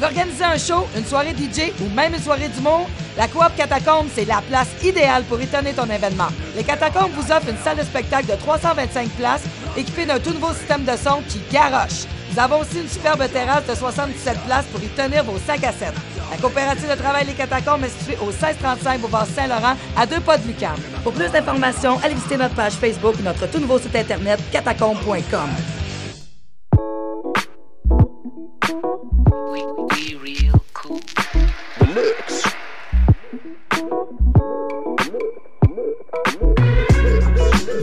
Veux organiser un show, une soirée DJ ou même une soirée d'humour? La Coop Catacombe, c'est la place idéale pour étonner ton événement. Les Catacombes vous offrent une salle de spectacle de 325 places équipée d'un tout nouveau système de son qui garoche. Nous avons aussi une superbe terrasse de 77 places pour y tenir vos 5 à 7. La coopérative de travail Les Catacombes est située au 1635 Boulevard Saint-Laurent, à deux pas de Lucam. Pour plus d'informations, allez visiter notre page Facebook et notre tout nouveau site internet catacombe.com.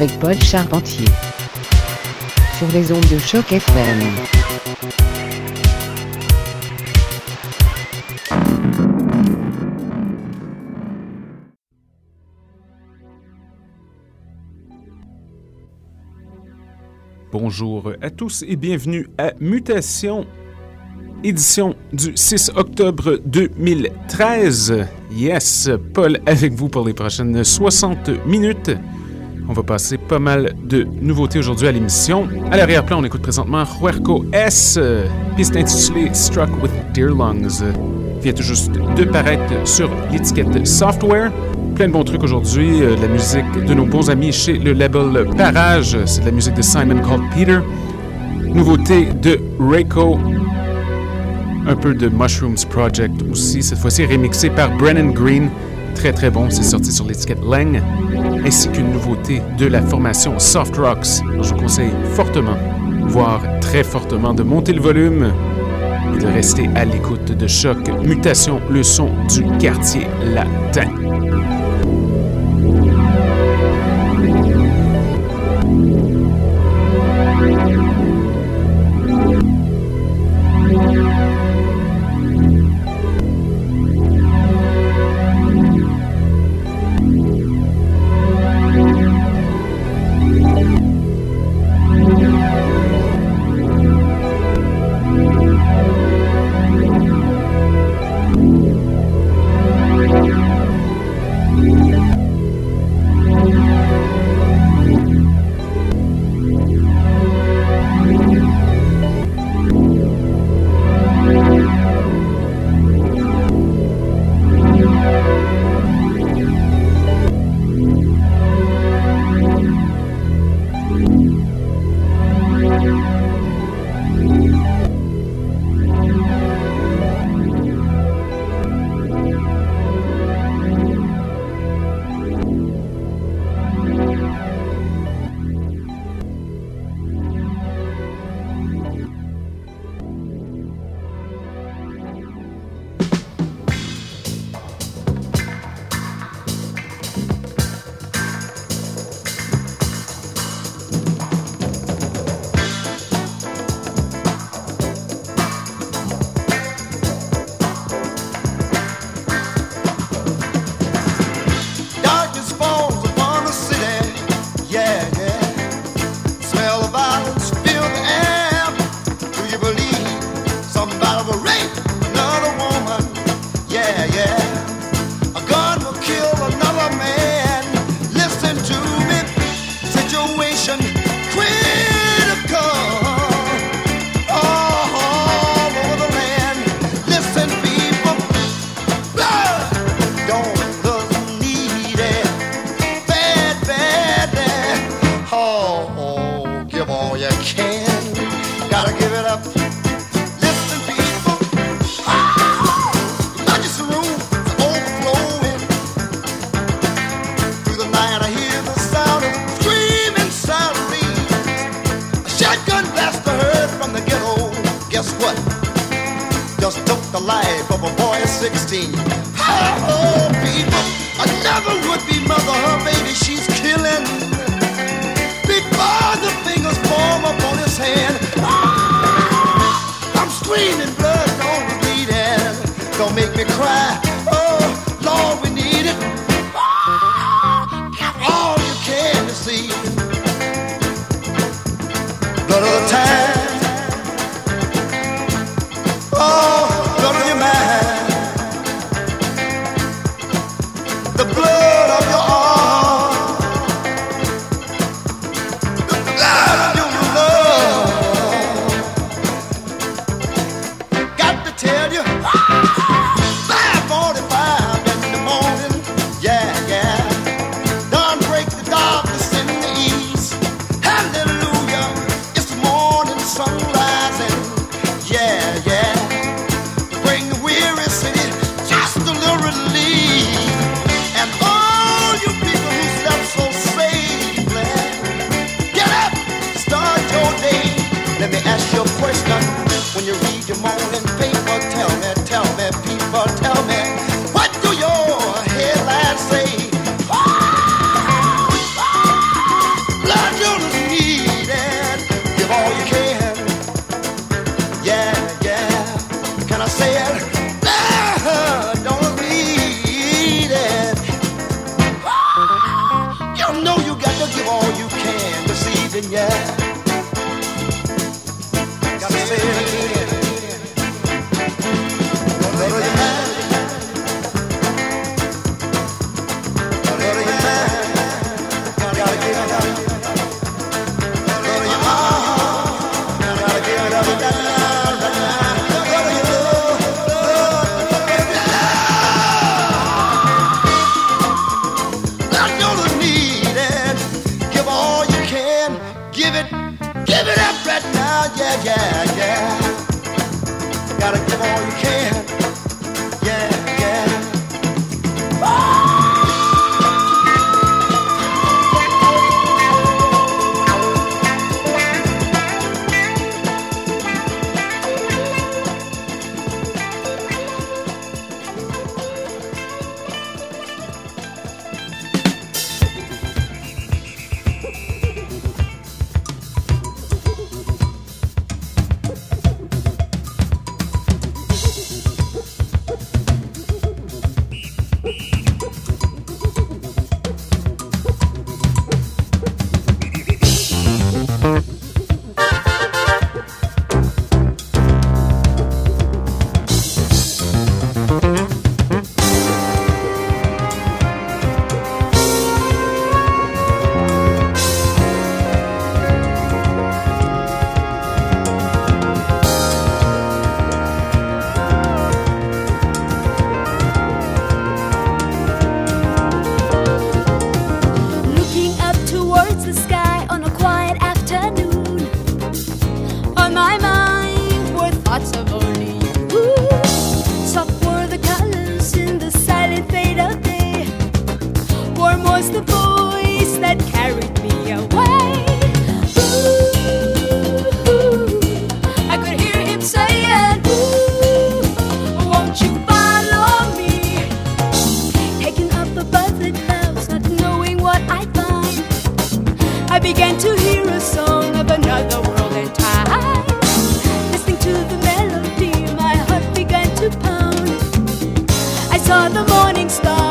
avec Paul Charpentier sur les ondes de choc FM. Bonjour à tous et bienvenue à Mutation, édition du 6 octobre 2013. Yes, Paul avec vous pour les prochaines 60 minutes. On va passer pas mal de nouveautés aujourd'hui à l'émission. À l'arrière-plan, on écoute présentement Huerco S, euh, piste intitulée Struck with Deer Lungs. Vient tout juste de paraître sur l'étiquette Software. Plein de bons trucs aujourd'hui, euh, la musique de nos bons amis chez le label Parage. C'est de la musique de Simon Called Peter. Nouveauté de Reiko. Un peu de Mushrooms Project aussi, cette fois-ci remixé par Brennan Green. Très très bon, c'est sorti sur l'étiquette Lang, ainsi qu'une nouveauté de la formation Soft Rocks. Je vous conseille fortement, voire très fortement, de monter le volume et de rester à l'écoute de Choc Mutation, le son du quartier latin. Just took the life of a boy of 16. Oh, people, another would-be mother, her baby she's killing. Before the fingers form upon his hand. Ah, I'm screaming, blood don't bleed and don't make me cry. Oh, Lord, we need it. Ah, all you can to see. Blood of the time. Oh! all you can. began to hear a song of another world and time. Listening to the melody, my heart began to pound. I saw the morning star.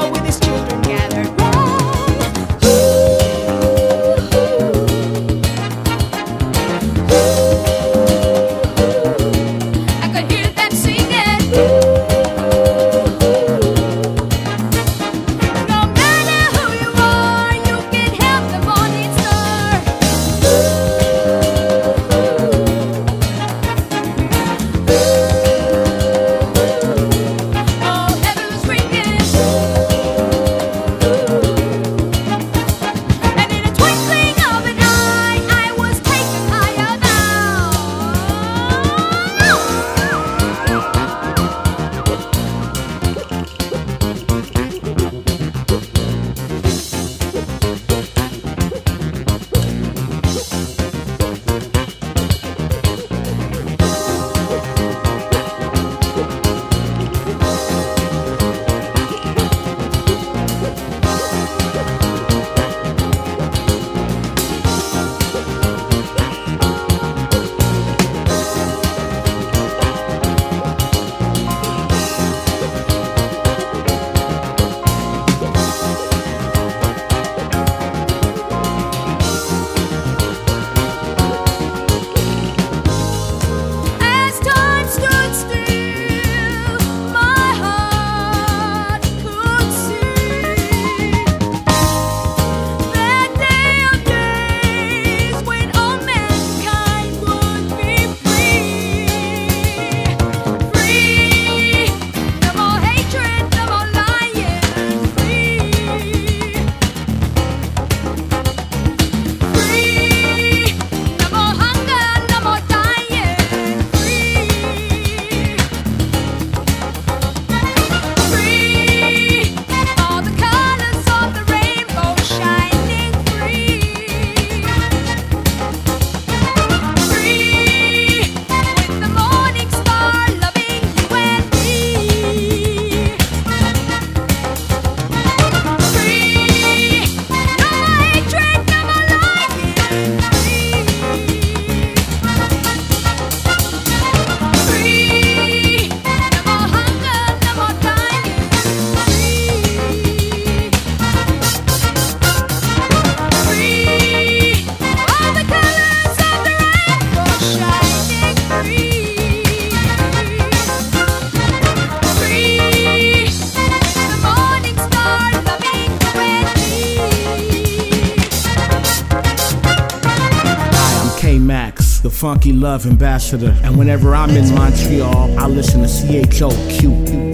Love ambassador. And whenever I'm in Montreal, I listen to CHOQ.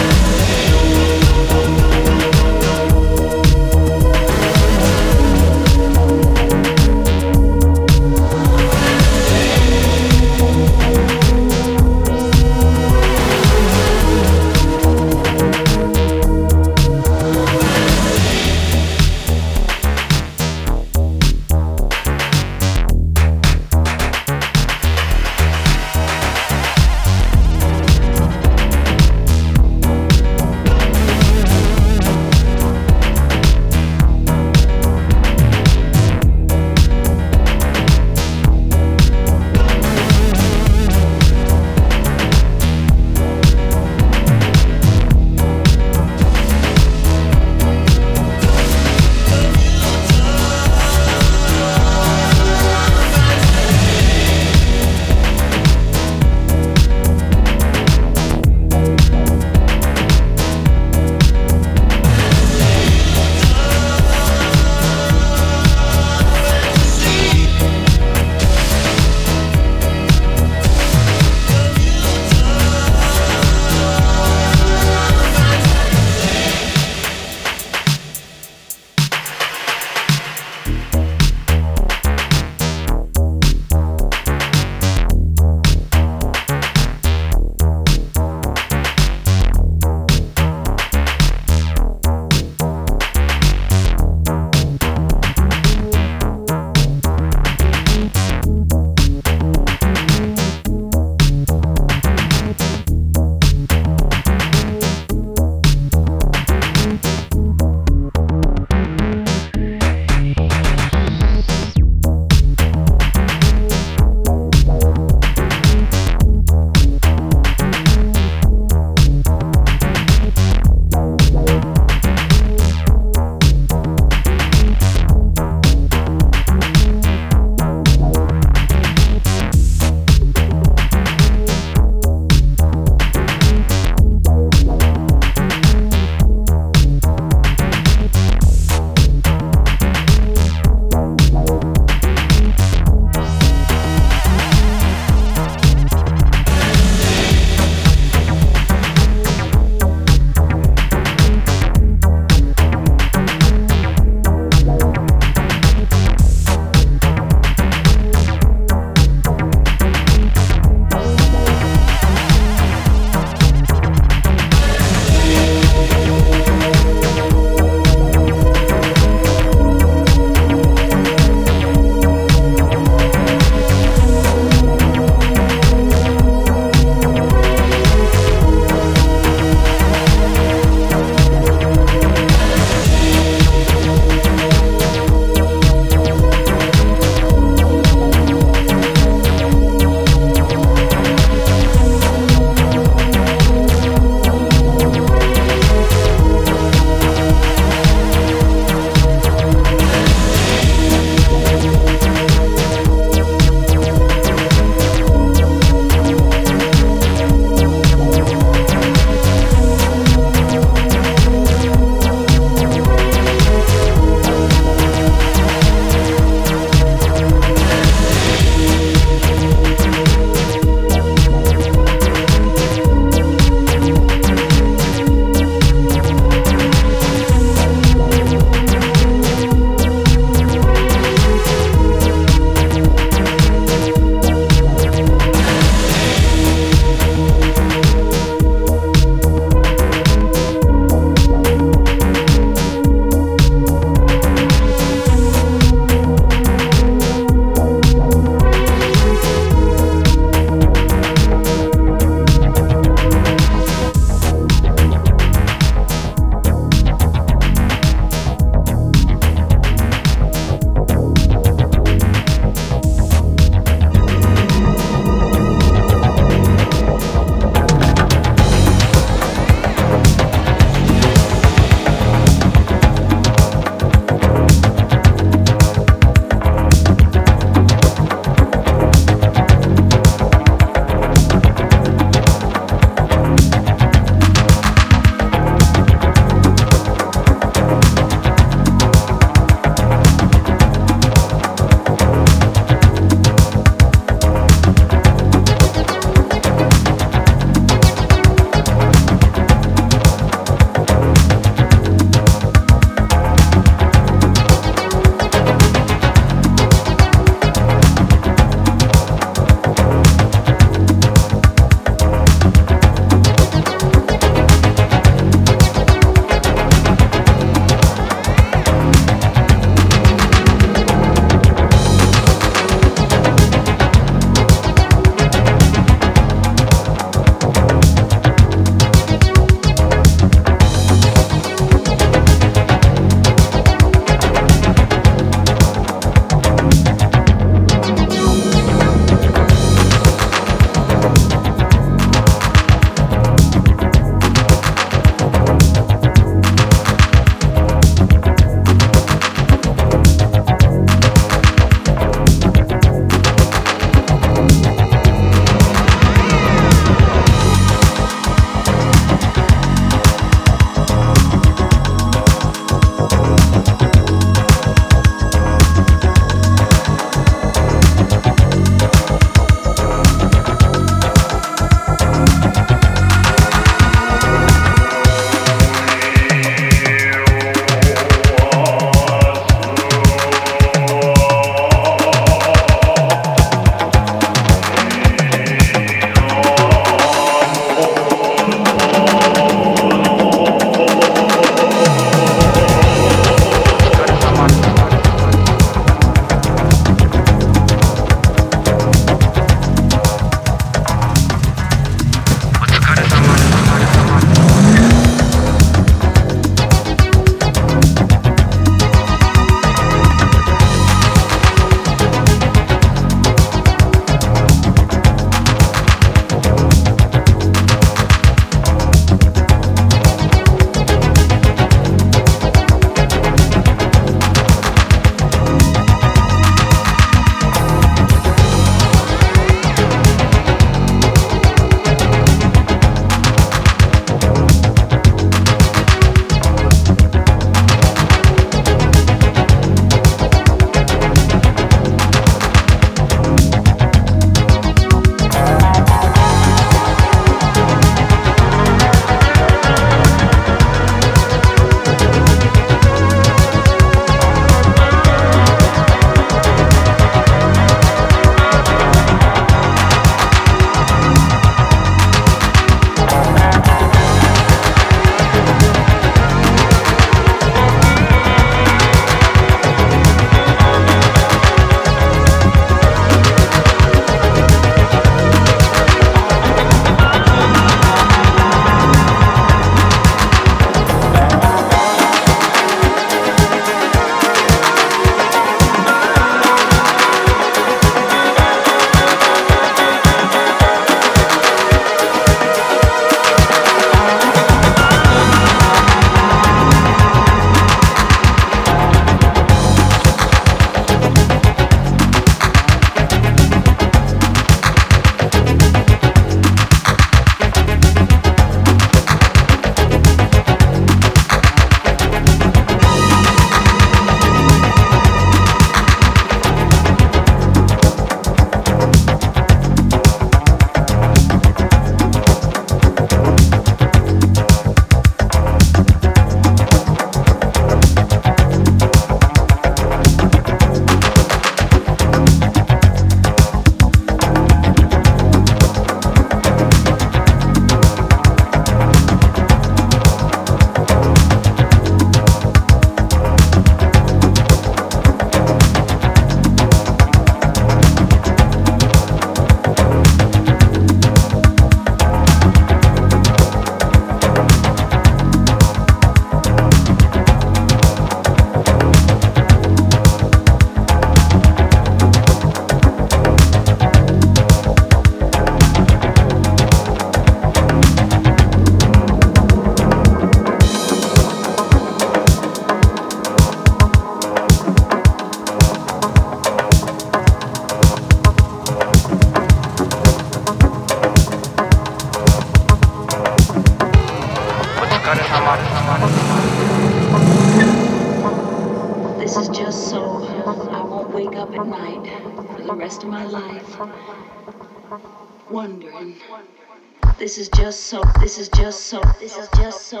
This is just so, this is just so, this is just so,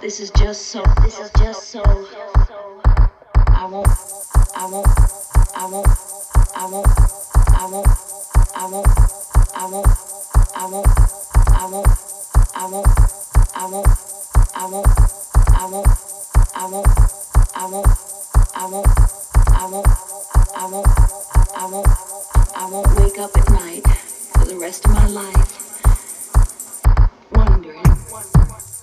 this is just so, this is just so. I won't, I won't, I won't, I won't, I won't, I won't, I won't, I won't, I won't, I won't, I won't, I won't, I won't, I won't, I won't, I won't, I won't, I won't, I won't, I won't wake up at night for the rest of my life wondering.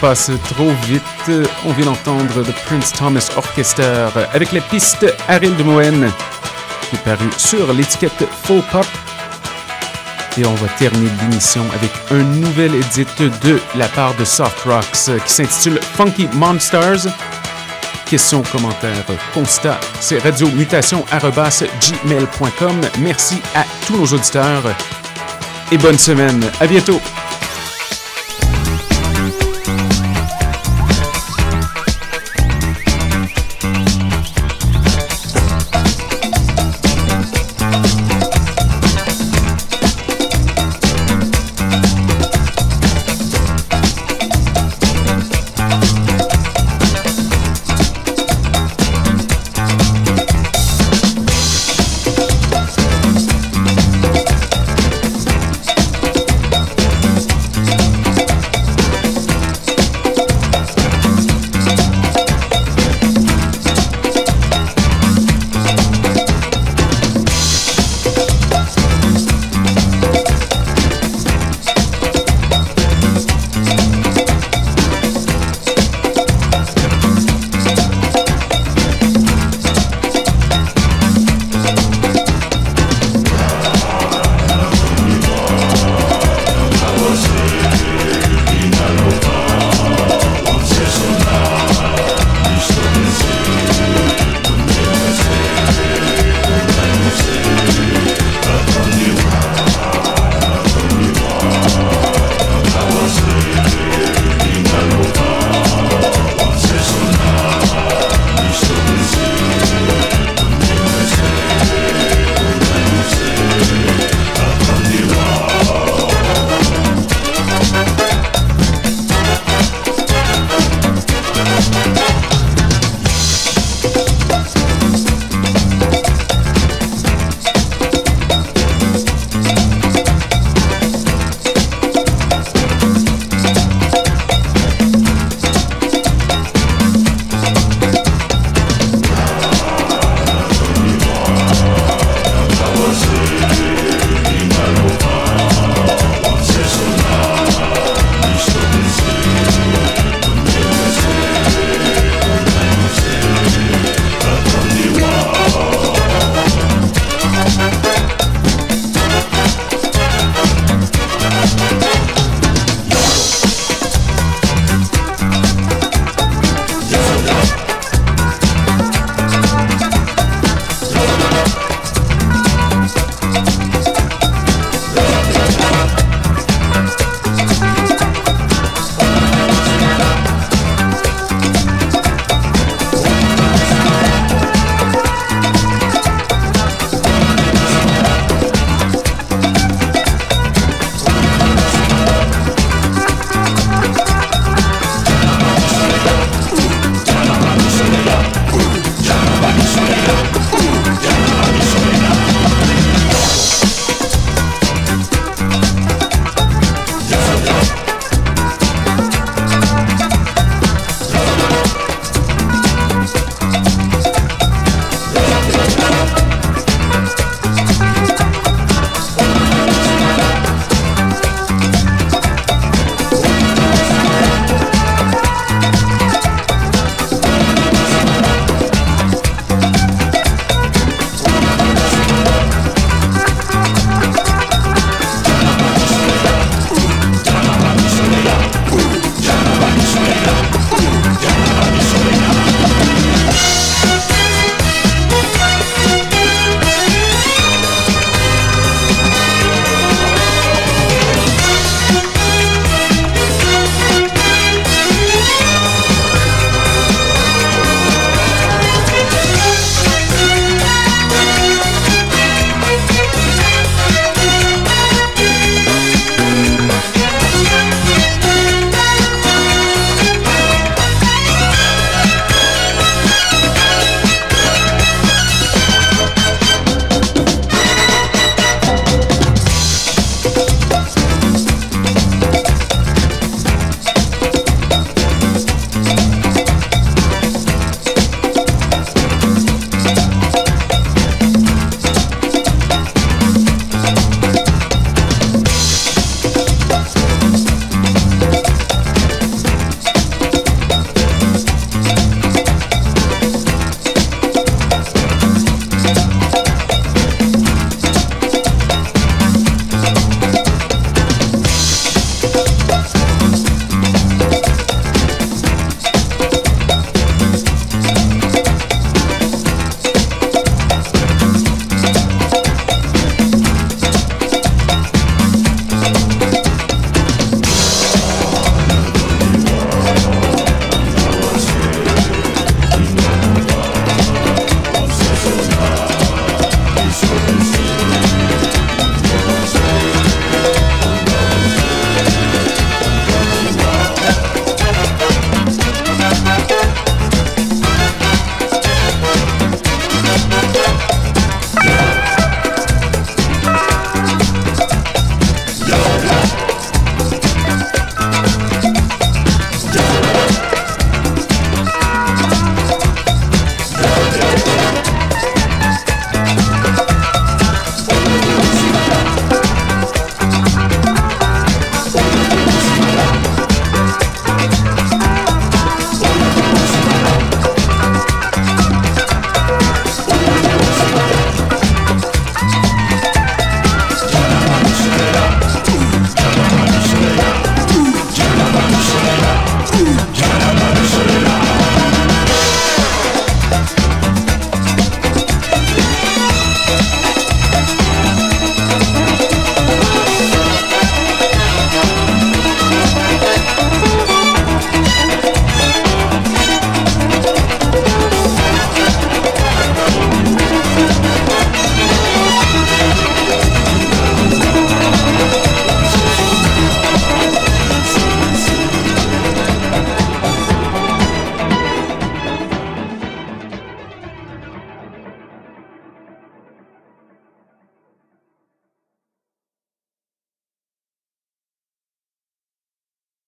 Passe trop vite. On vient d'entendre The Prince Thomas Orchestra avec la piste Ariel de Moen qui est paru sur l'étiquette Faux Pop. Et on va terminer l'émission avec un nouvel edit de la part de Soft Rocks qui s'intitule Funky Monsters. Questions, commentaires, constats, c'est radiomutation.gmail.com. Merci à tous nos auditeurs et bonne semaine. À bientôt!